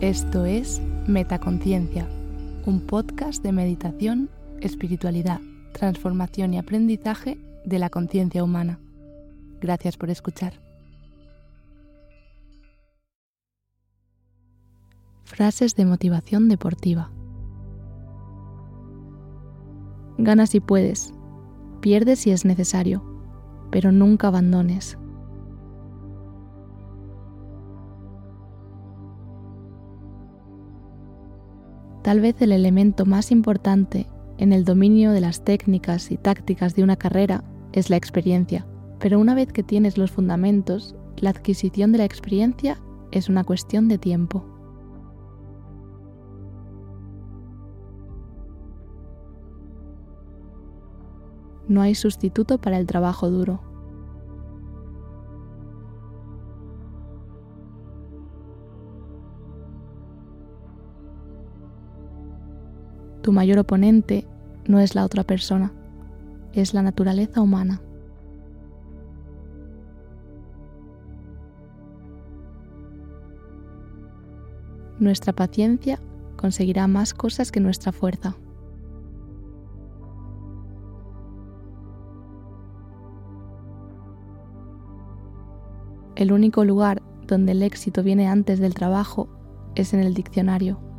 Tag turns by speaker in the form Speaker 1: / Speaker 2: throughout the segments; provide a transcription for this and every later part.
Speaker 1: Esto es Metaconciencia, un podcast de meditación, espiritualidad, transformación y aprendizaje de la conciencia humana. Gracias por escuchar. Frases de motivación deportiva. Gana si puedes, pierde si es necesario, pero nunca abandones. Tal vez el elemento más importante en el dominio de las técnicas y tácticas de una carrera es la experiencia, pero una vez que tienes los fundamentos, la adquisición de la experiencia es una cuestión de tiempo. No hay sustituto para el trabajo duro. Tu mayor oponente no es la otra persona, es la naturaleza humana. Nuestra paciencia conseguirá más cosas que nuestra fuerza. El único lugar donde el éxito viene antes del trabajo es en el diccionario.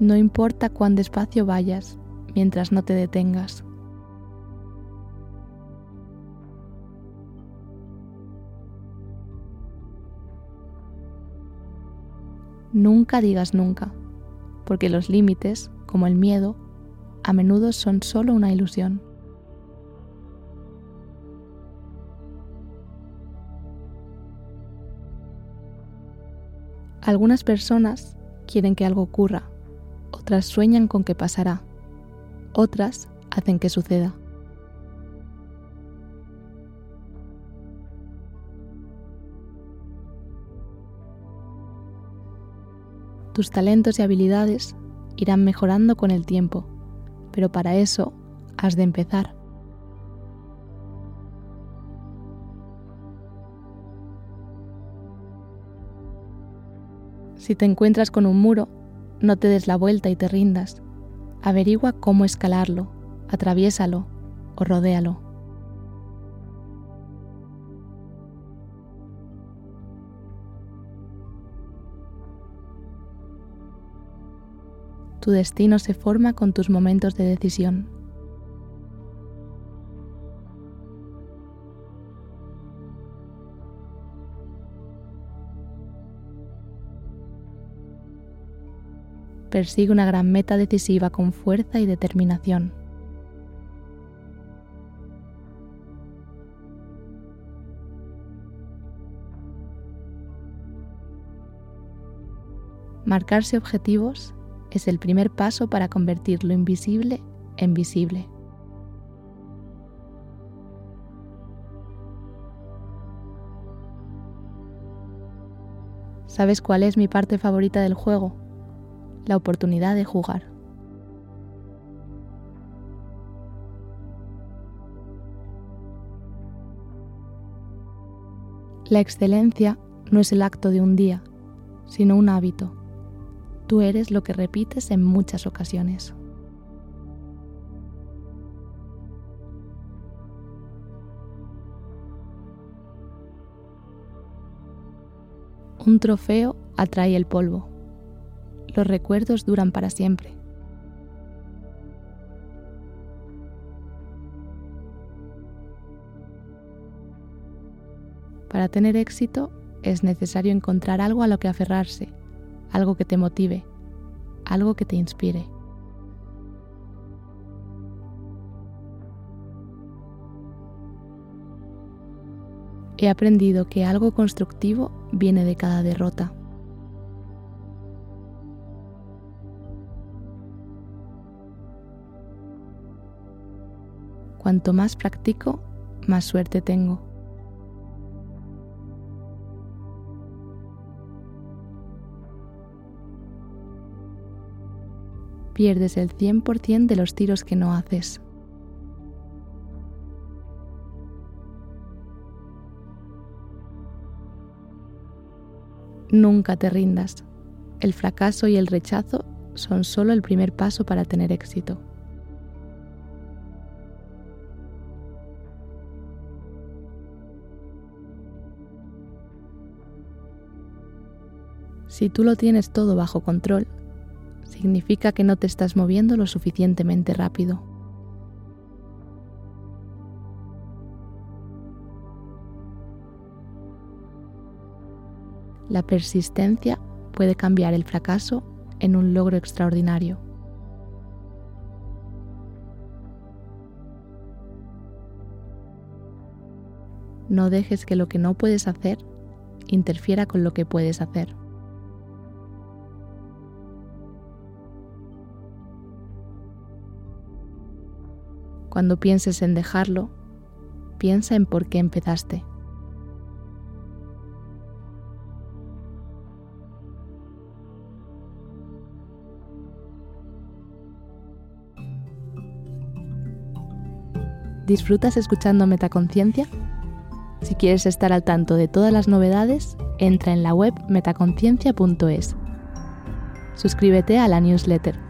Speaker 1: No importa cuán despacio vayas mientras no te detengas. Nunca digas nunca, porque los límites, como el miedo, a menudo son solo una ilusión. Algunas personas quieren que algo ocurra otras sueñan con que pasará, otras hacen que suceda. Tus talentos y habilidades irán mejorando con el tiempo, pero para eso has de empezar. Si te encuentras con un muro, no te des la vuelta y te rindas. Averigua cómo escalarlo, atraviésalo o rodéalo. Tu destino se forma con tus momentos de decisión. Persigue una gran meta decisiva con fuerza y determinación. Marcarse objetivos es el primer paso para convertir lo invisible en visible. ¿Sabes cuál es mi parte favorita del juego? La oportunidad de jugar. La excelencia no es el acto de un día, sino un hábito. Tú eres lo que repites en muchas ocasiones. Un trofeo atrae el polvo los recuerdos duran para siempre. Para tener éxito es necesario encontrar algo a lo que aferrarse, algo que te motive, algo que te inspire. He aprendido que algo constructivo viene de cada derrota. Cuanto más practico, más suerte tengo. Pierdes el 100% de los tiros que no haces. Nunca te rindas. El fracaso y el rechazo son solo el primer paso para tener éxito. Si tú lo tienes todo bajo control, significa que no te estás moviendo lo suficientemente rápido. La persistencia puede cambiar el fracaso en un logro extraordinario. No dejes que lo que no puedes hacer interfiera con lo que puedes hacer. Cuando pienses en dejarlo, piensa en por qué empezaste. ¿Disfrutas escuchando Metaconciencia? Si quieres estar al tanto de todas las novedades, entra en la web metaconciencia.es. Suscríbete a la newsletter.